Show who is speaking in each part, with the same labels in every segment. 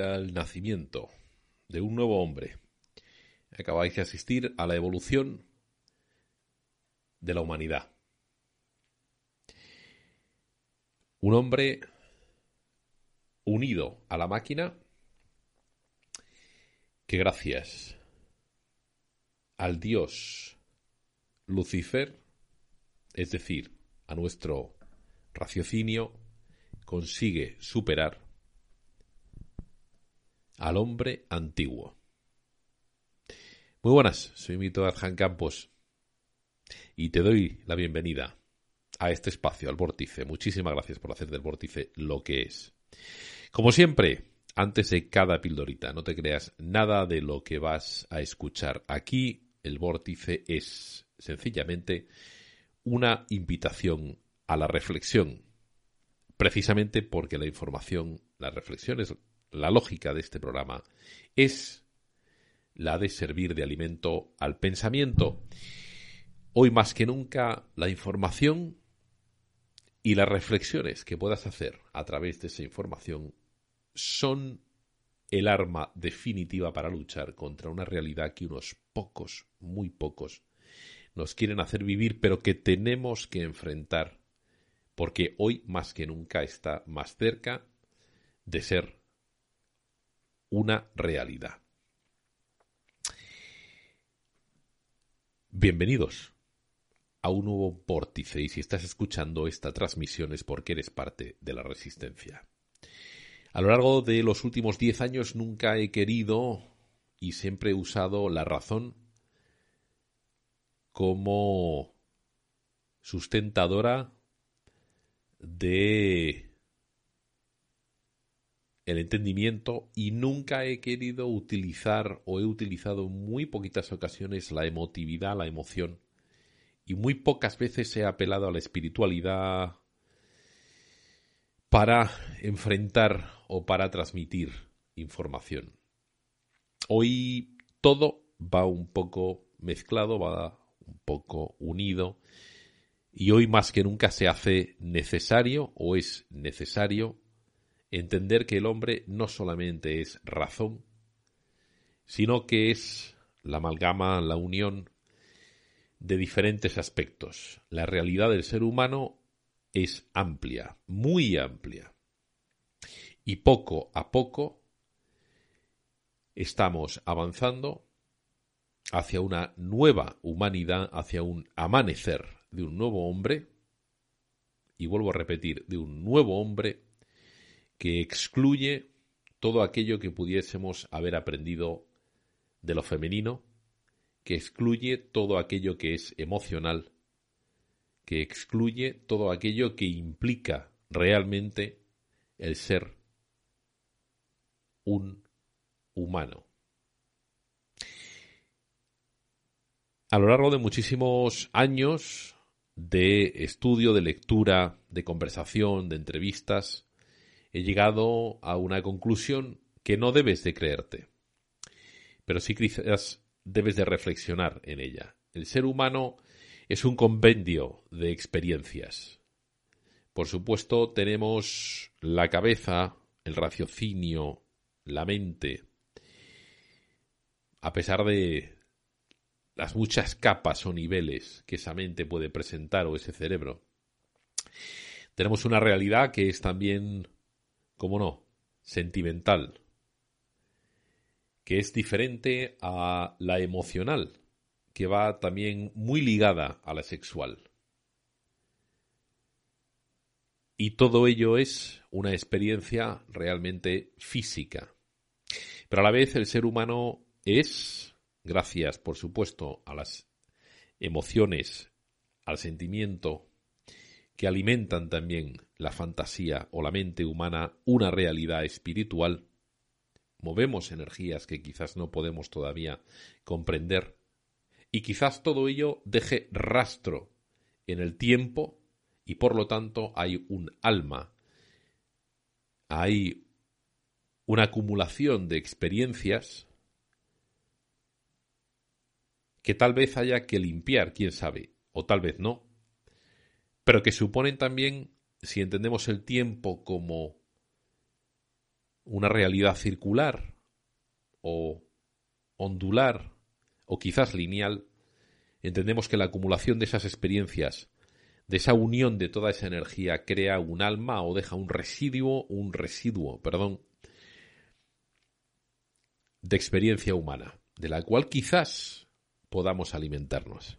Speaker 1: al nacimiento de un nuevo hombre. Acabáis de asistir a la evolución de la humanidad. Un hombre unido a la máquina que gracias al dios Lucifer, es decir, a nuestro raciocinio, consigue superar al hombre antiguo. Muy buenas, soy Mito Arjan Campos y te doy la bienvenida a este espacio, al vórtice. Muchísimas gracias por hacer del vórtice lo que es. Como siempre, antes de cada pildorita, no te creas nada de lo que vas a escuchar. Aquí el vórtice es sencillamente una invitación a la reflexión, precisamente porque la información, las reflexiones, la lógica de este programa es la de servir de alimento al pensamiento. Hoy más que nunca la información y las reflexiones que puedas hacer a través de esa información son el arma definitiva para luchar contra una realidad que unos pocos, muy pocos, nos quieren hacer vivir, pero que tenemos que enfrentar, porque hoy más que nunca está más cerca de ser una realidad. Bienvenidos a un nuevo vórtice y si estás escuchando esta transmisión es porque eres parte de la resistencia. A lo largo de los últimos diez años nunca he querido y siempre he usado la razón como sustentadora de el entendimiento y nunca he querido utilizar o he utilizado en muy poquitas ocasiones la emotividad, la emoción y muy pocas veces he apelado a la espiritualidad para enfrentar o para transmitir información. Hoy todo va un poco mezclado, va un poco unido y hoy más que nunca se hace necesario o es necesario entender que el hombre no solamente es razón, sino que es la amalgama, la unión de diferentes aspectos. La realidad del ser humano es amplia, muy amplia. Y poco a poco estamos avanzando hacia una nueva humanidad, hacia un amanecer de un nuevo hombre, y vuelvo a repetir, de un nuevo hombre que excluye todo aquello que pudiésemos haber aprendido de lo femenino, que excluye todo aquello que es emocional, que excluye todo aquello que implica realmente el ser un humano. A lo largo de muchísimos años de estudio, de lectura, de conversación, de entrevistas, he llegado a una conclusión que no debes de creerte, pero sí quizás debes de reflexionar en ella. El ser humano es un compendio de experiencias. Por supuesto, tenemos la cabeza, el raciocinio, la mente, a pesar de las muchas capas o niveles que esa mente puede presentar o ese cerebro. Tenemos una realidad que es también, como no, sentimental, que es diferente a la emocional, que va también muy ligada a la sexual. Y todo ello es una experiencia realmente física. Pero a la vez el ser humano es, gracias por supuesto a las emociones, al sentimiento que alimentan también la fantasía o la mente humana, una realidad espiritual, movemos energías que quizás no podemos todavía comprender y quizás todo ello deje rastro en el tiempo y por lo tanto hay un alma, hay una acumulación de experiencias que tal vez haya que limpiar, quién sabe, o tal vez no, pero que suponen también, si entendemos el tiempo como una realidad circular o ondular o quizás lineal, entendemos que la acumulación de esas experiencias, de esa unión de toda esa energía, crea un alma o deja un residuo, un residuo, perdón, de experiencia humana, de la cual quizás podamos alimentarnos.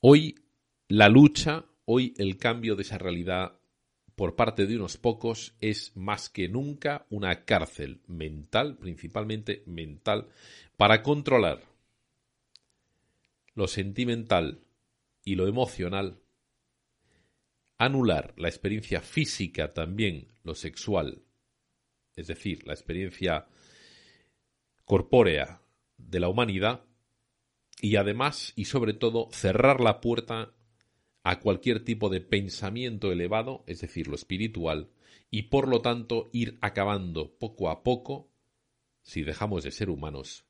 Speaker 1: Hoy la lucha, hoy el cambio de esa realidad por parte de unos pocos es más que nunca una cárcel mental, principalmente mental, para controlar lo sentimental y lo emocional, anular la experiencia física también, lo sexual, es decir, la experiencia corpórea de la humanidad, y además y sobre todo cerrar la puerta a cualquier tipo de pensamiento elevado, es decir, lo espiritual, y por lo tanto ir acabando poco a poco, si dejamos de ser humanos,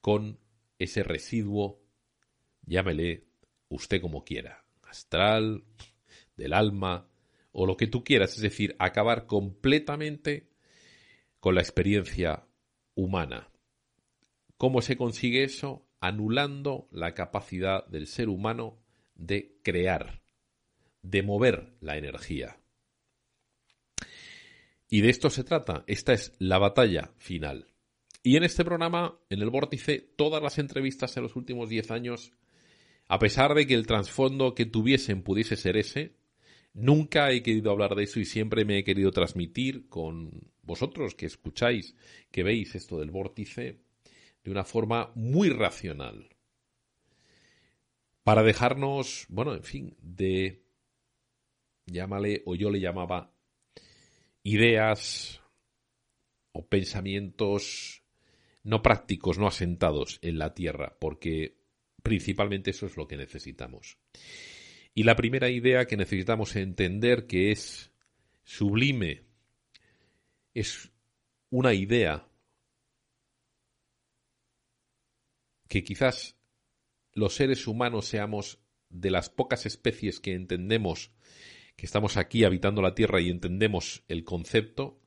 Speaker 1: con ese residuo, llámele usted como quiera, astral, del alma, o lo que tú quieras, es decir, acabar completamente con la experiencia humana. ¿Cómo se consigue eso? Anulando la capacidad del ser humano de crear, de mover la energía. Y de esto se trata. Esta es la batalla final. Y en este programa, en el vórtice, todas las entrevistas en los últimos 10 años, a pesar de que el trasfondo que tuviesen pudiese ser ese, nunca he querido hablar de eso y siempre me he querido transmitir con vosotros que escucháis, que veis esto del vórtice, de una forma muy racional para dejarnos, bueno, en fin, de, llámale, o yo le llamaba, ideas o pensamientos no prácticos, no asentados en la tierra, porque principalmente eso es lo que necesitamos. Y la primera idea que necesitamos entender que es sublime, es una idea que quizás los seres humanos seamos de las pocas especies que entendemos que estamos aquí habitando la Tierra y entendemos el concepto,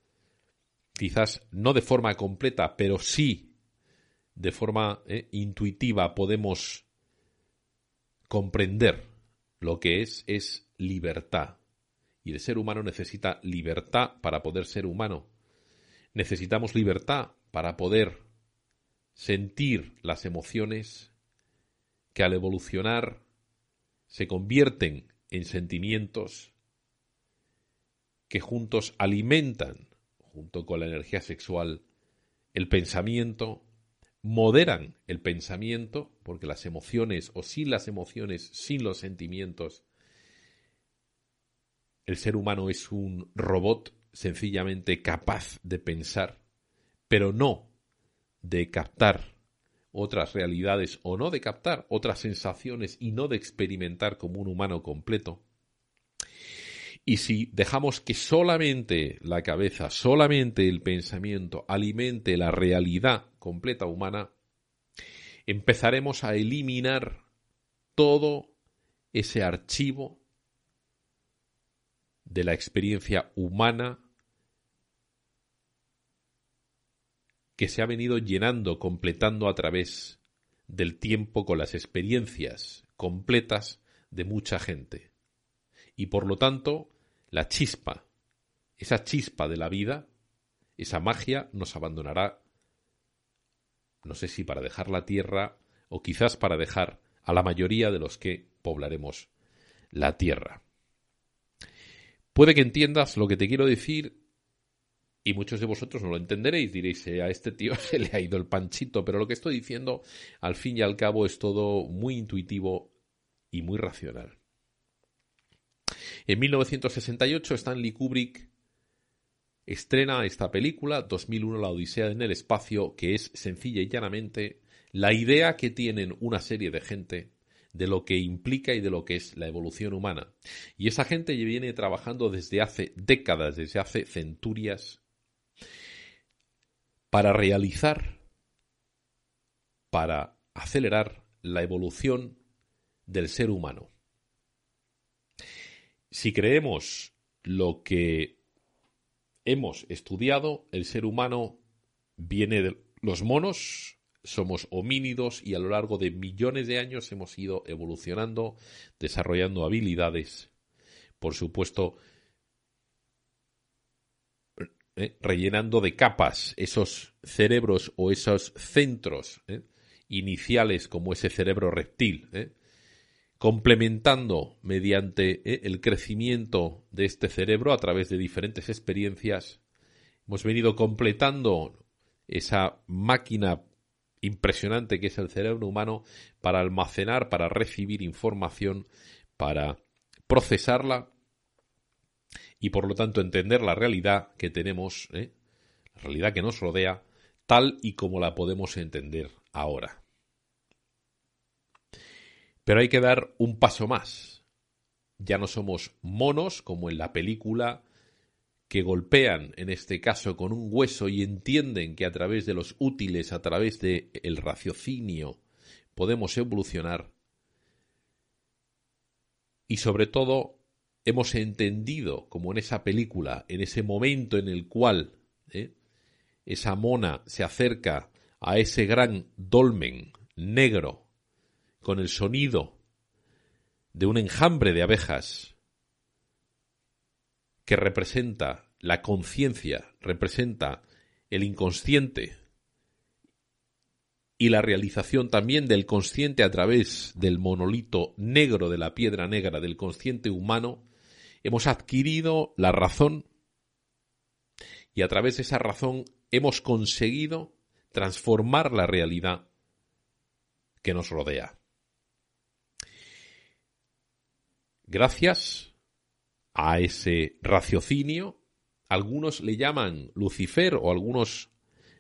Speaker 1: quizás no de forma completa, pero sí de forma eh, intuitiva podemos comprender lo que es es libertad. Y el ser humano necesita libertad para poder ser humano. Necesitamos libertad para poder sentir las emociones que al evolucionar se convierten en sentimientos que juntos alimentan, junto con la energía sexual, el pensamiento, moderan el pensamiento, porque las emociones o sin las emociones, sin los sentimientos, el ser humano es un robot sencillamente capaz de pensar, pero no de captar otras realidades o no de captar otras sensaciones y no de experimentar como un humano completo. Y si dejamos que solamente la cabeza, solamente el pensamiento alimente la realidad completa humana, empezaremos a eliminar todo ese archivo de la experiencia humana que se ha venido llenando, completando a través del tiempo con las experiencias completas de mucha gente. Y por lo tanto, la chispa, esa chispa de la vida, esa magia nos abandonará, no sé si para dejar la tierra o quizás para dejar a la mayoría de los que poblaremos la tierra. Puede que entiendas lo que te quiero decir y muchos de vosotros no lo entenderéis, diréis, eh, a este tío se le ha ido el panchito, pero lo que estoy diciendo, al fin y al cabo, es todo muy intuitivo y muy racional. En 1968, Stanley Kubrick estrena esta película, 2001, La Odisea en el Espacio, que es sencilla y llanamente la idea que tienen una serie de gente de lo que implica y de lo que es la evolución humana. Y esa gente viene trabajando desde hace décadas, desde hace centurias, para realizar, para acelerar la evolución del ser humano. Si creemos lo que hemos estudiado, el ser humano viene de los monos, somos homínidos y a lo largo de millones de años hemos ido evolucionando, desarrollando habilidades, por supuesto, eh, rellenando de capas esos cerebros o esos centros eh, iniciales como ese cerebro reptil, eh, complementando mediante el crecimiento de este cerebro a través de diferentes experiencias. Hemos venido completando esa máquina impresionante que es el cerebro humano para almacenar, para recibir información, para procesarla y por lo tanto entender la realidad que tenemos, ¿eh? la realidad que nos rodea, tal y como la podemos entender ahora. Pero hay que dar un paso más. Ya no somos monos como en la película que golpean, en este caso, con un hueso y entienden que a través de los útiles, a través del el raciocinio, podemos evolucionar. Y sobre todo, hemos entendido, como en esa película, en ese momento en el cual ¿eh? esa mona se acerca a ese gran dolmen negro con el sonido de un enjambre de abejas que representa la conciencia, representa el inconsciente y la realización también del consciente a través del monolito negro de la piedra negra del consciente humano, hemos adquirido la razón y a través de esa razón hemos conseguido transformar la realidad que nos rodea. Gracias a ese raciocinio. Algunos le llaman Lucifer o algunos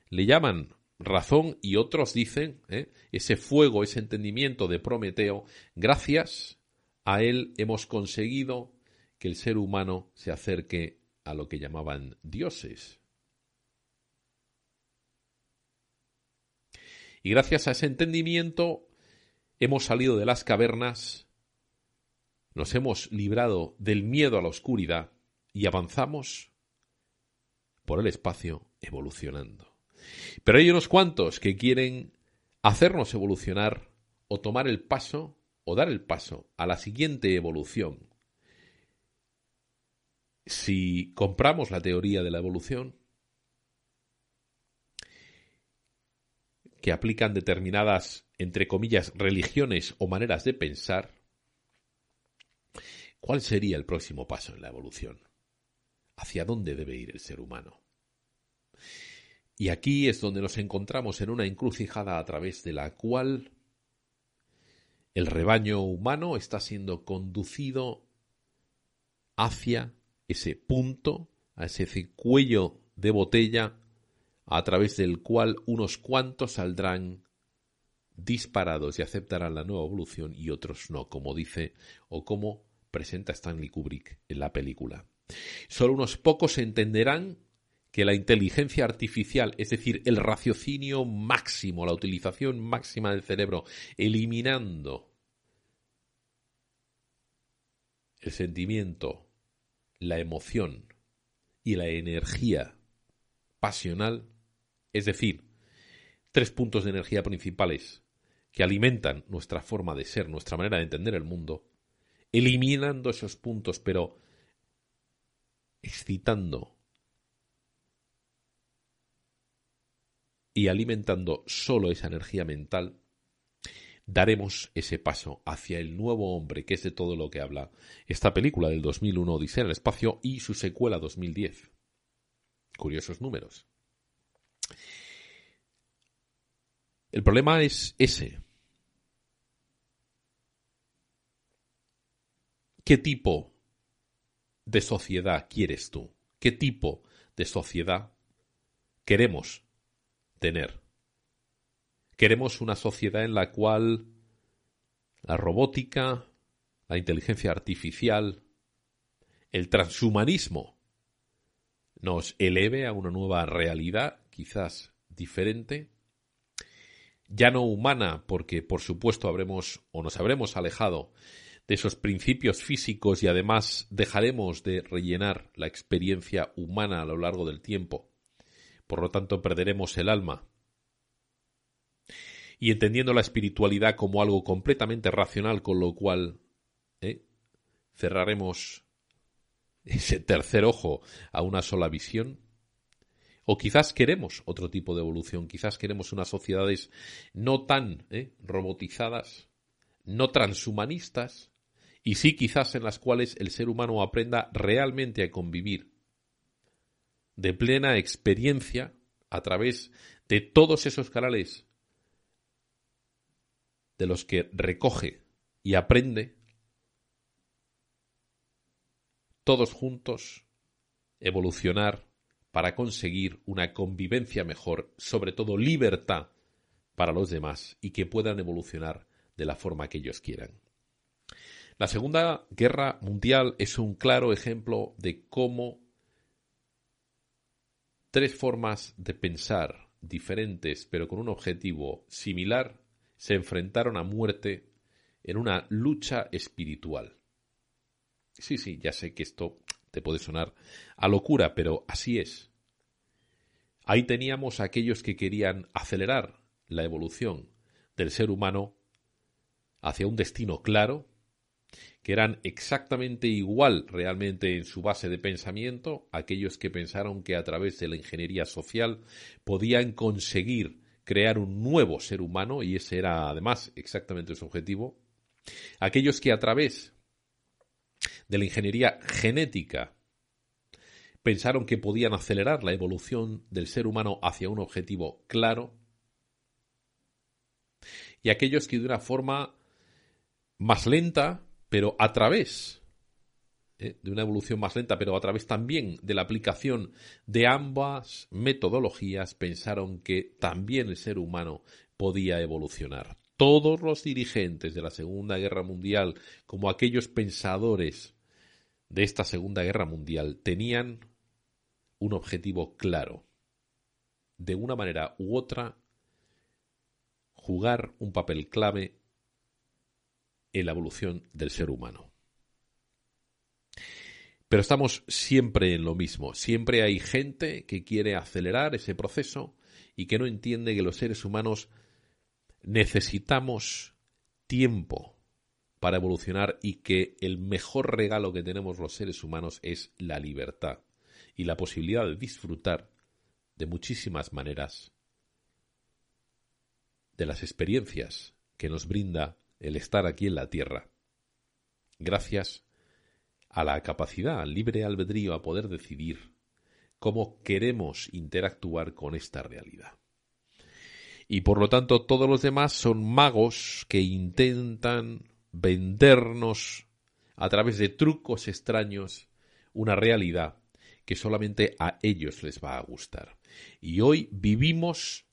Speaker 1: le llaman razón y otros dicen ¿eh? ese fuego, ese entendimiento de Prometeo. Gracias a él hemos conseguido que el ser humano se acerque a lo que llamaban dioses. Y gracias a ese entendimiento hemos salido de las cavernas nos hemos librado del miedo a la oscuridad y avanzamos por el espacio evolucionando. Pero hay unos cuantos que quieren hacernos evolucionar o tomar el paso o dar el paso a la siguiente evolución. Si compramos la teoría de la evolución, que aplican determinadas, entre comillas, religiones o maneras de pensar, ¿Cuál sería el próximo paso en la evolución? ¿Hacia dónde debe ir el ser humano? Y aquí es donde nos encontramos en una encrucijada a través de la cual el rebaño humano está siendo conducido hacia ese punto, ese cuello de botella a través del cual unos cuantos saldrán disparados y aceptarán la nueva evolución y otros no, como dice o como presenta Stanley Kubrick en la película. Solo unos pocos entenderán que la inteligencia artificial, es decir, el raciocinio máximo, la utilización máxima del cerebro, eliminando el sentimiento, la emoción y la energía pasional, es decir, tres puntos de energía principales que alimentan nuestra forma de ser, nuestra manera de entender el mundo, eliminando esos puntos, pero excitando y alimentando solo esa energía mental, daremos ese paso hacia el nuevo hombre, que es de todo lo que habla esta película del 2001, Odisea en el espacio, y su secuela 2010. Curiosos números. El problema es ese. ¿Qué tipo de sociedad quieres tú? ¿Qué tipo de sociedad queremos tener? Queremos una sociedad en la cual la robótica, la inteligencia artificial, el transhumanismo nos eleve a una nueva realidad, quizás diferente, ya no humana, porque por supuesto habremos o nos habremos alejado de esos principios físicos y además dejaremos de rellenar la experiencia humana a lo largo del tiempo. Por lo tanto, perderemos el alma. Y entendiendo la espiritualidad como algo completamente racional, con lo cual ¿eh? cerraremos ese tercer ojo a una sola visión, o quizás queremos otro tipo de evolución, quizás queremos unas sociedades no tan ¿eh? robotizadas, no transhumanistas, y sí quizás en las cuales el ser humano aprenda realmente a convivir de plena experiencia a través de todos esos canales de los que recoge y aprende, todos juntos, evolucionar para conseguir una convivencia mejor, sobre todo libertad para los demás y que puedan evolucionar de la forma que ellos quieran. La Segunda Guerra Mundial es un claro ejemplo de cómo tres formas de pensar diferentes pero con un objetivo similar se enfrentaron a muerte en una lucha espiritual. Sí, sí, ya sé que esto te puede sonar a locura, pero así es. Ahí teníamos a aquellos que querían acelerar la evolución del ser humano hacia un destino claro, que eran exactamente igual realmente en su base de pensamiento, aquellos que pensaron que a través de la ingeniería social podían conseguir crear un nuevo ser humano, y ese era además exactamente su objetivo, aquellos que a través de la ingeniería genética pensaron que podían acelerar la evolución del ser humano hacia un objetivo claro, y aquellos que de una forma más lenta, pero a través eh, de una evolución más lenta, pero a través también de la aplicación de ambas metodologías, pensaron que también el ser humano podía evolucionar. Todos los dirigentes de la Segunda Guerra Mundial, como aquellos pensadores de esta Segunda Guerra Mundial, tenían un objetivo claro. De una manera u otra, jugar un papel clave en la evolución del ser humano. Pero estamos siempre en lo mismo. Siempre hay gente que quiere acelerar ese proceso y que no entiende que los seres humanos necesitamos tiempo para evolucionar y que el mejor regalo que tenemos los seres humanos es la libertad y la posibilidad de disfrutar de muchísimas maneras de las experiencias que nos brinda el estar aquí en la Tierra, gracias a la capacidad, al libre albedrío, a poder decidir cómo queremos interactuar con esta realidad. Y por lo tanto todos los demás son magos que intentan vendernos a través de trucos extraños una realidad que solamente a ellos les va a gustar. Y hoy vivimos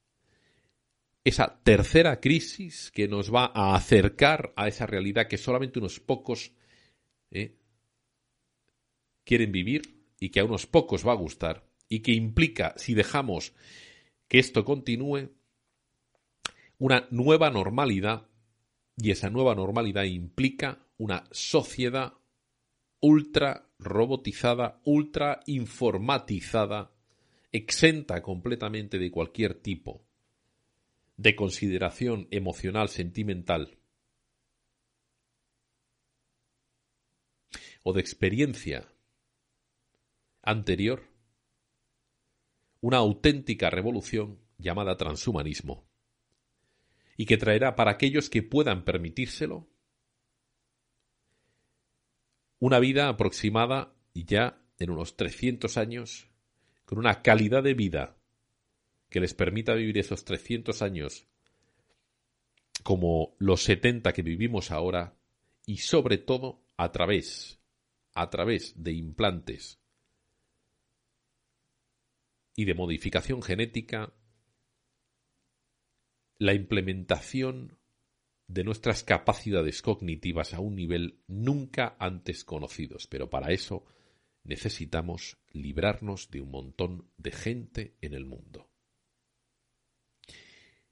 Speaker 1: esa tercera crisis que nos va a acercar a esa realidad que solamente unos pocos eh, quieren vivir y que a unos pocos va a gustar y que implica, si dejamos que esto continúe, una nueva normalidad y esa nueva normalidad implica una sociedad ultra robotizada, ultra informatizada, exenta completamente de cualquier tipo de consideración emocional, sentimental o de experiencia anterior, una auténtica revolución llamada transhumanismo, y que traerá para aquellos que puedan permitírselo una vida aproximada ya en unos 300 años, con una calidad de vida que les permita vivir esos 300 años como los 70 que vivimos ahora y sobre todo a través a través de implantes y de modificación genética la implementación de nuestras capacidades cognitivas a un nivel nunca antes conocidos, pero para eso necesitamos librarnos de un montón de gente en el mundo.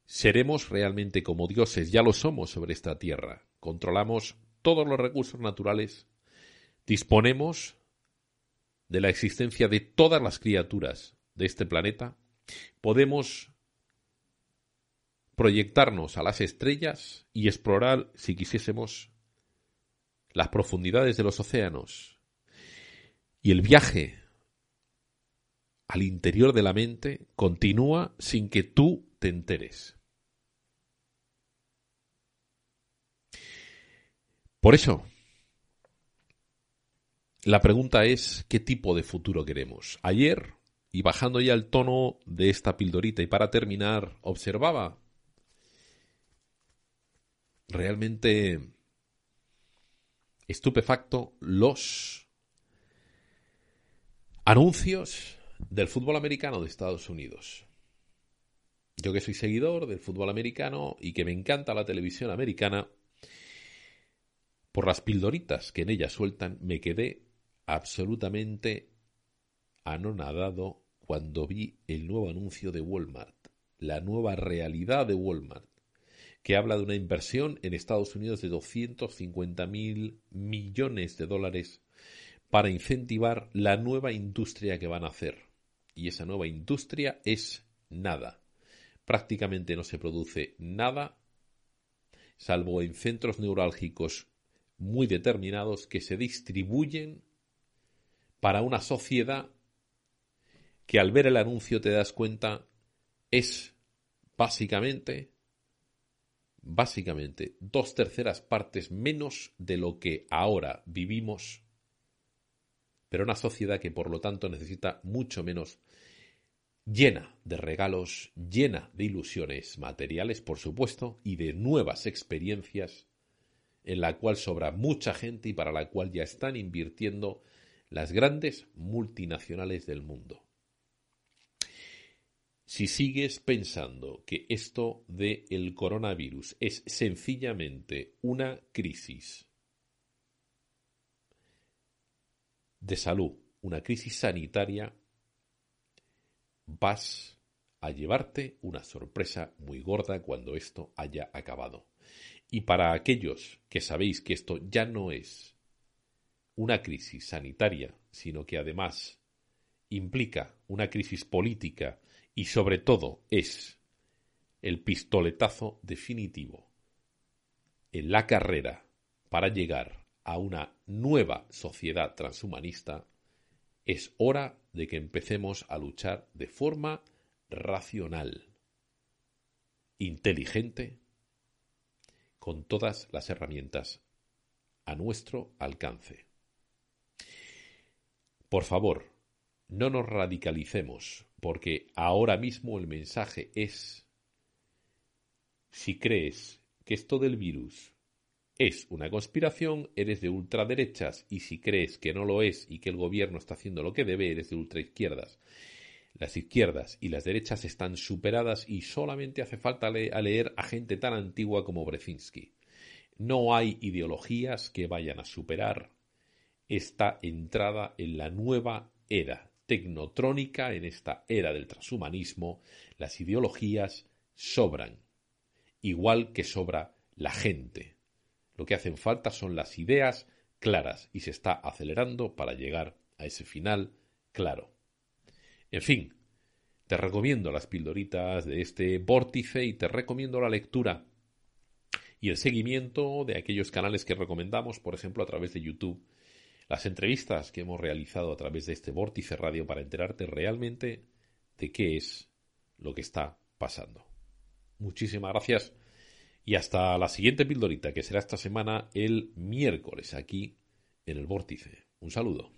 Speaker 1: Seremos realmente como dioses, ya lo somos sobre esta tierra. Controlamos todos los recursos naturales, disponemos de la existencia de todas las criaturas de este planeta, podemos proyectarnos a las estrellas y explorar, si quisiésemos, las profundidades de los océanos. Y el viaje al interior de la mente continúa sin que tú te enteres. Por eso, la pregunta es, ¿qué tipo de futuro queremos? Ayer, y bajando ya el tono de esta pildorita, y para terminar, observaba realmente estupefacto los anuncios del fútbol americano de Estados Unidos. Yo que soy seguidor del fútbol americano y que me encanta la televisión americana, por las pildoritas que en ella sueltan, me quedé absolutamente anonadado cuando vi el nuevo anuncio de Walmart, la nueva realidad de Walmart, que habla de una inversión en Estados Unidos de 250 mil millones de dólares para incentivar la nueva industria que van a hacer. Y esa nueva industria es nada. Prácticamente no se produce nada, salvo en centros neurálgicos muy determinados que se distribuyen para una sociedad que al ver el anuncio te das cuenta es básicamente básicamente dos terceras partes menos de lo que ahora vivimos, pero una sociedad que por lo tanto necesita mucho menos llena de regalos, llena de ilusiones materiales, por supuesto, y de nuevas experiencias en la cual sobra mucha gente y para la cual ya están invirtiendo las grandes multinacionales del mundo. Si sigues pensando que esto del coronavirus es sencillamente una crisis de salud, una crisis sanitaria, vas a llevarte una sorpresa muy gorda cuando esto haya acabado. Y para aquellos que sabéis que esto ya no es una crisis sanitaria, sino que además implica una crisis política y sobre todo es el pistoletazo definitivo en la carrera para llegar a una nueva sociedad transhumanista, es hora de que empecemos a luchar de forma racional, inteligente, con todas las herramientas a nuestro alcance. Por favor, no nos radicalicemos, porque ahora mismo el mensaje es, si crees que esto del virus es una conspiración, eres de ultraderechas, y si crees que no lo es y que el gobierno está haciendo lo que debe, eres de ultraizquierdas. Las izquierdas y las derechas están superadas y solamente hace falta leer a gente tan antigua como Brezinski. No hay ideologías que vayan a superar esta entrada en la nueva era tecnotrónica, en esta era del transhumanismo, las ideologías sobran, igual que sobra la gente. Lo que hacen falta son las ideas claras y se está acelerando para llegar a ese final claro. En fin, te recomiendo las pildoritas de este vórtice y te recomiendo la lectura y el seguimiento de aquellos canales que recomendamos, por ejemplo, a través de YouTube las entrevistas que hemos realizado a través de este vórtice radio para enterarte realmente de qué es lo que está pasando. Muchísimas gracias y hasta la siguiente pildorita que será esta semana el miércoles aquí en el vórtice. Un saludo.